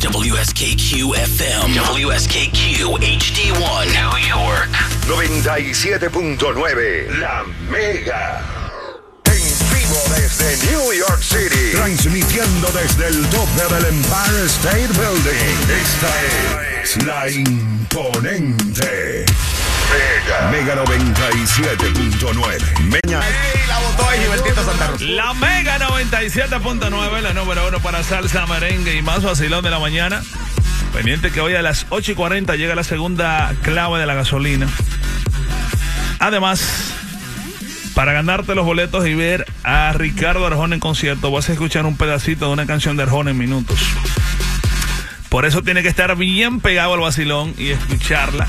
WSKQ FM, WSKQ HD1, New York. 97.9 La Mega. En vivo desde New York City. Transmitiendo desde el tope del Empire State Building. Esta es la imponente. Mega. Mega 97.9. Meña. la votó ahí Gilbertito Santa Rosa. La Mega 97.9, la número uno para salsa, merengue y más vacilón de la mañana. Pendiente que hoy a las 8 y 40 llega la segunda clave de la gasolina. Además, para ganarte los boletos y ver a Ricardo Arjona en concierto, vas a escuchar un pedacito de una canción de Arjona en minutos. Por eso tiene que estar bien pegado al vacilón y escucharla.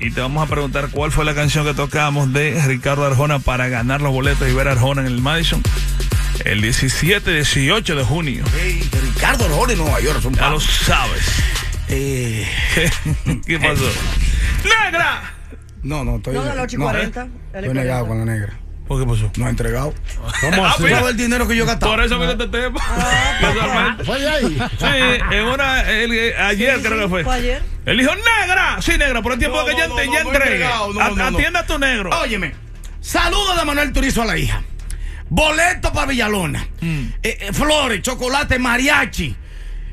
Y te vamos a preguntar cuál fue la canción que tocamos de Ricardo Arjona para ganar los boletos y ver a Arjona en el Madison el 17 18 de junio. Ey, Ricardo Arjona en Nueva York. Son Ya lo sabes. Eh, ¿Qué pasó? ¡Negra! no, no, estoy. No, de las 8 y 40. eh, Estoy negado 40. con la negra. ¿Por qué pasó? No ha entregado. ¿Cómo ¿Tú sabes el dinero que yo he gastado? Por eso este tema. Casualmente. ¿Fue de ahí? Sí, en una, el- eh, ayer Sí, creo sí, que fue. fue ayer. Él dijo, negra. Sí, negra, por el tiempo No, que ya, no, te- no, ya entregue. Atienda a tu negro. Óyeme, saludos de Manuel Turizo a la hija. Boleto para Villalona. Mm. Eh, eh, flores, chocolate, mariachi.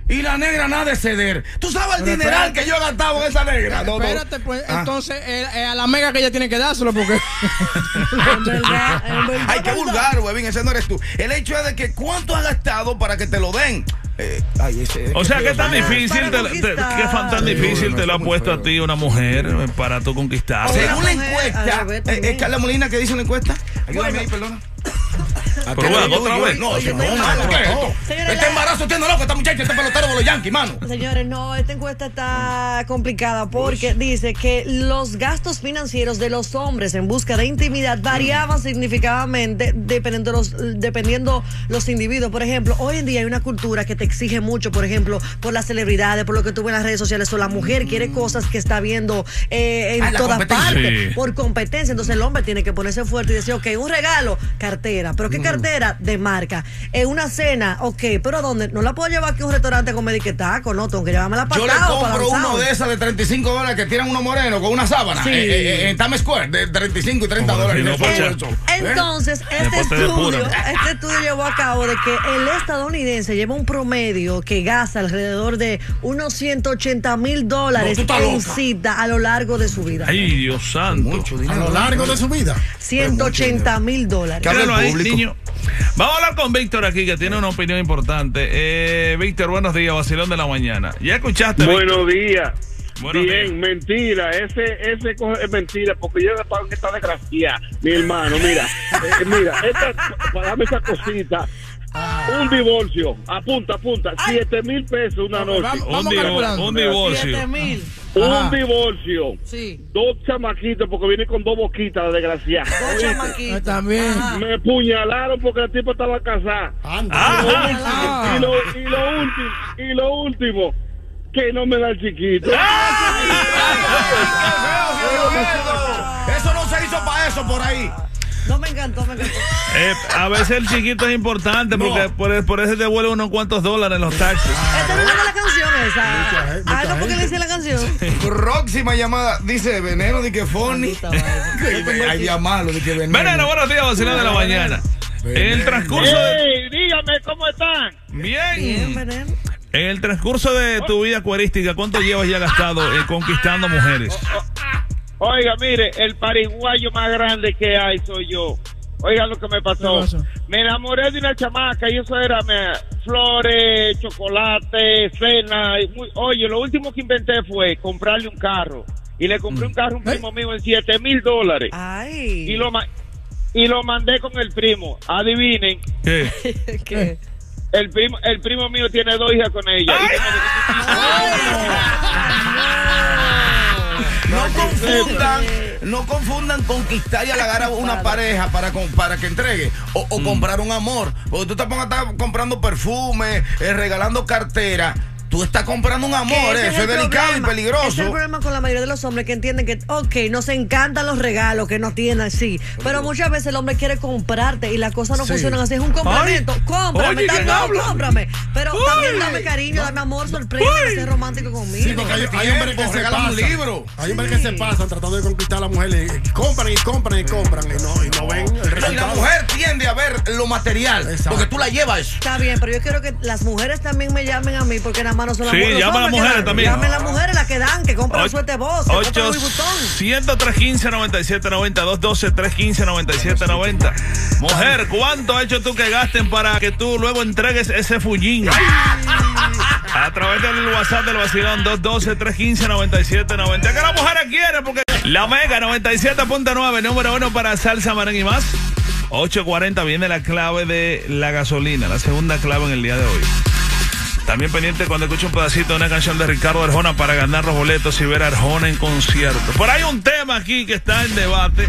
Y la negra nada de ceder. ¿Tú sabes el dineral que yo he gastado en esa negra? No, no. Espérate, pues, Ah. entonces eh, eh, a la mega que ella tiene que dárselo porque. En verdad, en verdad, Ay, qué verdad. vulgar, huevín, ese no eres tú. El hecho es de que cuánto has gastado para que te lo den. Eh, ay, ese, O sea, ¿qué tan difícil, te, te- qué fan tan Sí, difícil bueno, te lo ha es puesto a ti una mujer eh, para tú conquistar? Según la mujer, encuesta, eh, eh, Carla Molina, ¿qué dice la encuesta? Ayúdame Bueno. ahí, perdona. Pero bueno, otra vez. No, Oye, no, no. ¿qué es esto? Señora, Este la- embarazo tiene loco, esta muchacha, este pelotero de los Yankees, mano. Señores, no, esta encuesta está complicada porque dice que los gastos financieros de los hombres en busca de intimidad variaban significativamente dependiendo los, dependiendo los individuos. Por ejemplo, hoy en día hay una cultura que te exige mucho, por ejemplo, por las celebridades, por lo que tú ves en las redes sociales, o la mujer quiere cosas que está viendo eh, en Ah, todas partes, Sí. por competencia. Entonces el hombre tiene que ponerse fuerte y decir, ok, un regalo, cartera. ¿Pero qué cartera? De marca. En una cena, ok, ¿pero a dónde? No la puedo llevar aquí a un restaurante con mediquetaco, no, tengo que llevármela para Yo le compro uno de esas de 35 dólares que tiran uno moreno con una sábana Sí. eh, eh, eh, en Times Square de 35 y 30 Como dólares. no. ¿Eh? Entonces, este estudio, este estudio llevó a cabo de que el estadounidense lleva un promedio que gasta alrededor de unos 180 mil No, dólares estás en cita a lo largo de su vida. Ay, Dios santo. Mucho a dinero. lo largo de su vida. 180 mil dólares. Niño. Vamos a hablar con Víctor aquí, que tiene una opinión importante. Eh, Víctor, buenos días, vacilón de la mañana. ¿Ya escuchaste? Víctor? Buenos días. Buenos Bien, mentira. Ese, ese es mentira porque yo he en esta desgracia, mi hermano. Mira, eh, mira, esta, para darme esa cosita. Un divorcio, apunta, apunta, siete mil pesos una noche. vamos. Un, divo- calculando. un divorcio. 7 mil. Un divorcio, Sí. dos chamaquitos porque viene con dos boquitas, la desgracia. Dos chamaquitos. También. Ajá. Me puñalaron porque la tipa estaba casada. Anda. Ah, Y lo, y lo último, y lo último, que no me da el chiquito. Eso no se hizo para eso por ahí. No me encantó, me encantó. eh, a veces el chiquito es importante porque No. por, por eso te devuelve unos cuantos dólares en los taxis. Esta es la canción esa. Mucha gente, mucha Ah, no, porque le hice la canción. Próxima llamada, dice veneno de que vaina. Hay día malo de que veneno. Veneno, buenos días, vacilón de la mañana. En el transcurso de... ¡Ey, dígame cómo están! Bien, Bien. veneno. En el transcurso de tu vida cuerística, ¿cuánto llevas ya gastado eh, conquistando mujeres? Oiga, mire, el pariguayo más grande que hay soy yo. Oiga lo que me pasó. Me enamoré de una chamaca y eso era me, flores, chocolate, cena. y muy- oye, lo último que inventé fue comprarle un carro. Y le compré un carro a un ¿Eh? primo mío en 7 mil dólares. Ay. Y lo, ma- y lo mandé con el primo. Adivinen, ¿Qué? ¿Qué? el primo, el primo mío tiene dos hijas con ella. Y yo me- confundan, no confundan conquistar y halagar a una pareja para, con- para que entregue o, o comprar un amor. Porque tú te pongas a estar comprando perfume, eh, regalando cartera. Tú estás comprando un amor, eso es el delicado problema. y Ese es el peligroso. problema con la mayoría de los hombres que entienden que, ok, nos encantan los regalos que nos tienen así, pero muchas veces el hombre quiere comprarte y las cosas no Sí. funcionan así. Es un complemento. Ay. Cómprame, Oye, tal ¿quién vez, habla? cómprame. Pero Uy. también dame cariño, dame amor, sorprende, sé romántico conmigo. Sí, porque hay, hay hombres que se pasan. libro. Hay hombres que se pasan tratando de conquistar a la mujer y, y compran y compran y compran y no, y no ven el No, y la mujer tiende a ver lo material, Exacto. porque tú la llevas. Está bien, pero yo quiero que las mujeres también me llamen a mí porque nada más son las Sí, mujeres. los llama a las mujeres dan. también. Llamen a las mujeres las que dan, que compran suerte vos, que compran Louis Vuitton. 10315-9790, 212-315-9790. Mujer, ¿cuánto has hecho tú que gasten para que tú luego entregues ese fullín? A través del WhatsApp del vacilón 212-315-9790. Que las mujeres quieren porque la Mega 97.9, número uno para salsa, merengue y más. 840 viene la clave de la gasolina, la segunda clave en el día de hoy. También pendiente cuando escuche un pedacito de una canción de Ricardo Arjona para ganar los boletos y ver a Arjona en concierto. Pero hay un tema aquí que está en debate.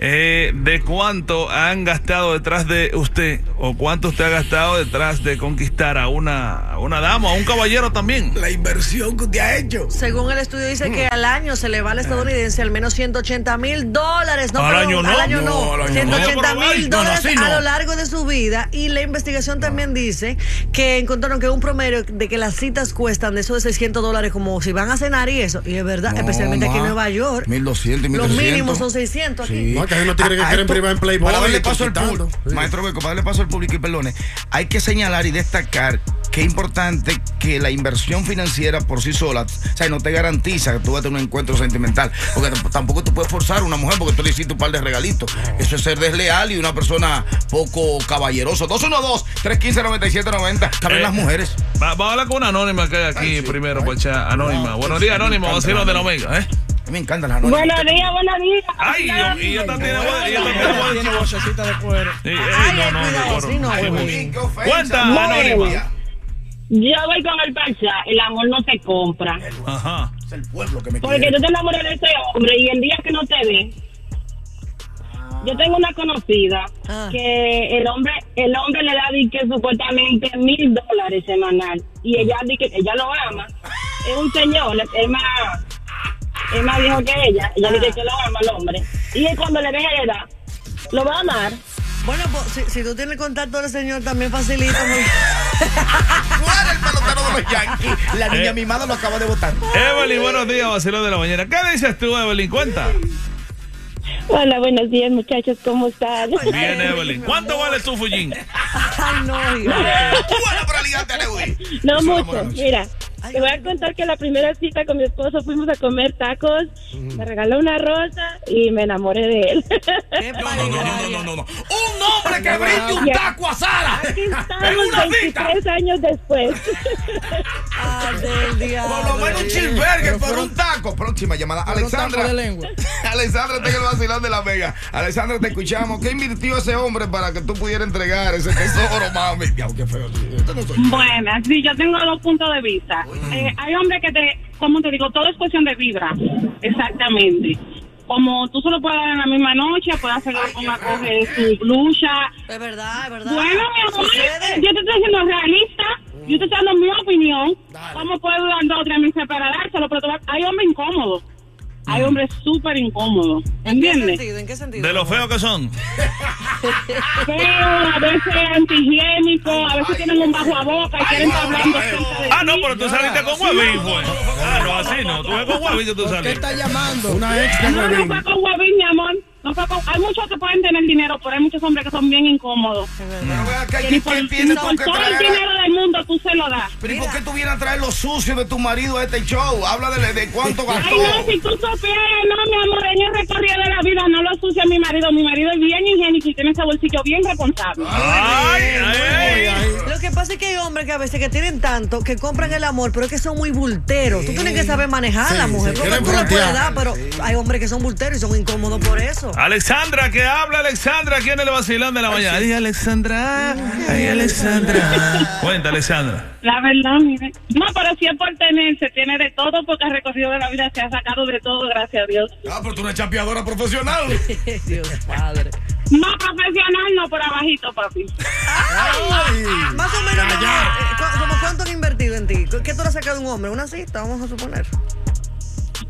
eh, de cuánto han gastado detrás de usted o cuánto usted ha gastado detrás de conquistar a una, a una dama, a un caballero también. La inversión que usted ha hecho. Según el estudio dice que al año se le va al estadounidense al menos 180 mil dólares. No, Al perdón, año no. Al año No, no. al año no. 180 No, pero, ay, mil no, no, dólares no. a lo largo de su vida. Y la investigación también dice que encontraron que un promedio de que las citas cuestan de eso de 600 dólares como si van a cenar y eso. Y es verdad, No, especialmente aquí en. Nueva York. 1200 y Los 1300. mínimos son 600 aquí. No, que hay unos tigres que quieren privar en Playboy Para darle paso al público, Sí. maestro Beco, para darle paso al público y perdone, hay que señalar y destacar que es importante que la inversión financiera por sí sola, o sea, no te garantiza que tú vas a tener un encuentro sentimental, porque tamp- tampoco tú puedes forzar a una mujer porque tú le hiciste un par de regalitos. Eso es ser desleal y una persona poco caballeroso. 212-315-9790. Caben Eh, las mujeres. Va- Vamos a hablar con una anónima que hay aquí primero, pues anónima. Buenos días, anónima, vacilo de la Omega, ¿eh? A mí me encantan las anónimas. Buenos días, buenos días. Ay, y ella tiene vocecita de cuero. Sí, ey, Ay, no, no, cuidado, no, Qué. Cuenta, anónima. Yo voy con el parcha. El amor no se compra. Ajá. Es el pueblo que me Porque quiere. tú te enamoras de ese hombre y el día que no te ve. Yo tengo una conocida Ah. que el hombre el hombre le da di que supuestamente mil dólares semanal y ella di que ella lo ama. Es un señor, es más es más viejo que ella. Ella dice que lo ama al hombre. Y él cuando le deje de edad, lo va a amar. Bueno, pues si, si tú tienes contacto del señor, también facilita. muy- ¿Cuál es el pelotero de los Yankees? La niña Eh. mimada lo acaba de votar. Evelyn, buenos días, vacilo de la mañana. ¿Qué dices tú, Evelyn? Cuenta. Hola, buenos días muchachos, ¿cómo están? Bien, Evelyn. ¿Cuánto vale tu fullín? Ay, no, Lewis. No mucho, mira. Te voy a contar que la primera cita con mi esposo fuimos a comer tacos, me regaló una rosa y me enamoré de él. Qué No, no, no, no, no, Un hombre que brinde un taco a Sara. Aquí En estamos una cita. 23 años después. Ah. Por lo menos un cheeseburger por un taco. Próxima llamada. Alexandra. de lengua. Alexandra en el vacilón de la Vega. Alexandra, te escuchamos. ¿Qué invirtió ese hombre para que tú pudieras entregar ese tesoro, mami? Diablo, qué feo. Bueno, sí, yo tengo dos puntos de vista. Eh, hay hombres que te, como te digo, todo es cuestión de vibra. Exactamente. Como tú solo puedes dar en la misma noche, puedes hacerlo con a coger su blusa. Es verdad, es verdad. Bueno, mi amor, Sucede. yo te estoy diciendo realista. Yo te estoy dando mi opinión. ¿Cómo puedo dar dos o tres meses para dárselo? Pero hay hombres incómodos. Hay hombres súper incómodos. ¿En qué ¿Entiendes? sentido? ¿En qué sentido? De lo feo que son. Feo, a veces antihigiénico, a veces tienen un bajo a boca y quieren estar hablando cerca de Ah, no, pero tú saliste con huevín, fue. Ah, no, así no. Tú ves con huevín tú ¿Qué saliste. está llamando? Una ex de No, no Huevín. fue con Huevín, mi amor. No Hay muchos que pueden tener dinero, pero hay muchos hombres que son bien incómodos. Pero acá, Que ¿qué, ni por, por todo el dinero del mundo tú se lo das. Pero ¿y por qué tú vienes a traer lo sucio de tu marido a este show? Habla de, de cuánto gastó. Ay, no, si tú supieras, no, mi amor, en el recorrido de la vida no lo sucia mi marido. Mi marido es bien higiénico y tiene ese bolsillo bien responsable. Ay, ay, ay. Lo que que pasa es que hay hombres que a veces que tienen tanto que compran el amor, pero es que son muy bulteros. Tú tienes que saber manejar a la Sí, mujer. sí, tú le puedes dar, pero hay hombres que son bulteros y son incómodos por eso. Alexandra, que habla Alexandra aquí en el vacilón de la mañana. Ay, Alexandra. Ay, Alexandra. Cuenta, Alexandra. La verdad, mire. No, pero si es por tener, se tiene de todo porque ha recorrido de la vida, se ha sacado de todo, gracias a Dios. Ah, pero tú eres chapeadora profesional. Dios padre. Más profesional, no por abajito, papi. Más o menos, eh, cu- como cuánto han invertido en ti. ¿Qué tú le has sacado de un hombre? ¿Una cita? Vamos a suponer.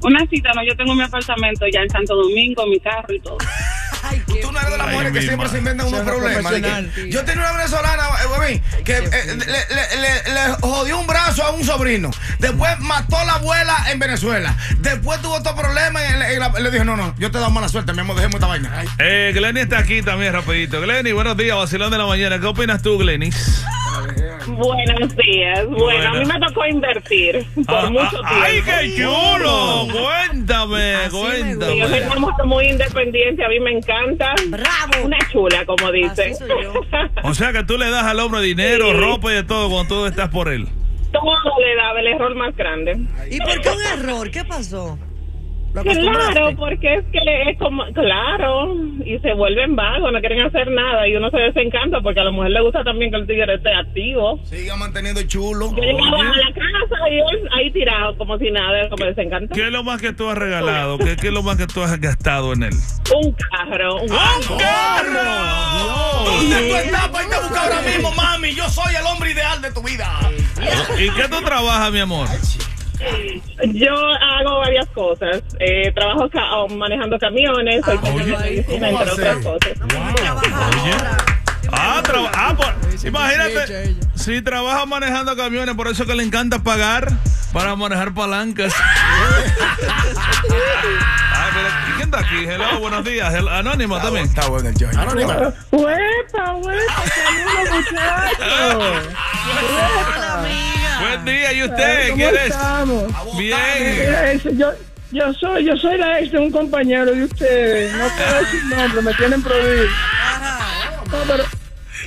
Una cita, no, yo tengo mi apartamento ya en Santo Domingo, mi carro y todo. Ay, qué Tú no eres de las mujeres que siempre se inventan unos problemas. que- yo tenía una venezolana, eh, que eh, le, le- le- le jodió un brazo a un sobrino. Después mató a la abuela en Venezuela. Después tuvo otro problema y le, y la- le dijo, no, no, yo te doy mala suerte, mi amor, dejemos esta vaina. Ay. Eh, Glenny está aquí también, rapidito. Glenny, buenos días, vacilón de la mañana. ¿Qué opinas tú, Glenny? Buenos días. Bueno, Bueno. a mí me tocó invertir por Ah, mucho ah, tiempo. ¡Ay, qué chulo! Cuéntame, Así me Sí, Yo cuéntame. soy una mujer muy independiente, a mí me encanta. Bravo. Una chula, como dicen. O sea que tú le das al hombre dinero, Sí. ropa y de todo cuando tú estás por él. Todo le daba el error más grande. ¿Y por qué un error? ¿Qué pasó? Claro, porque es que es como, claro, y se vuelven vagos, no quieren hacer nada y uno se desencanta porque a la mujer le gusta también que el tigre esté activo. Siga manteniendo chulo. Yo llegaba a la casa y él ahí tirado como si nada, como desencantado. ¿Qué es lo más que tú has regalado? ¿Qué, qué es lo más que tú has gastado en él? Un carro, un ¡Un carro! ¿Dónde tú estás para irte a buscar ahora mismo, mami? Yo soy el hombre ideal de tu vida. ¿Y qué tú trabajas, mi amor? Yo hago varias cosas. Eh, trabajo ca- oh, manejando camiones, soy Ah, oye, medicina, ¿cómo entre otras cosas. Ah, ah, por- imagínate, si trabaja manejando camiones, por eso que le encanta pagar para manejar palancas. Ay, pero, ¿y quién está aquí? Hello, buenos días. Hel- Anónimo también. Está bueno el joy. Anónima. ¡Huepa, huepa! Hola, amiga. Buen día, ¿y usted? ¿Quién es? Bien. yo, yo soy, yo soy la ex de un compañero de ustedes. No puedo decir nombre, me tienen prohibido. No, pero,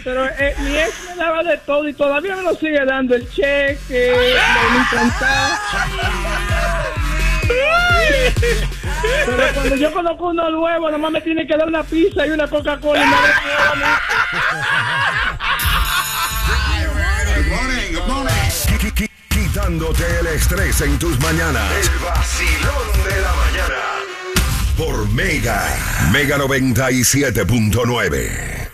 pero eh, mi ex me daba de todo y todavía me lo sigue dando el cheque, me encantaba. Pero cuando yo conozco uno nuevo, nomás me tiene que dar una pizza y una Coca-Cola y me Quitándote el estrés en tus mañanas. El vacilón de la mañana. Por Mega. Mega 97.9.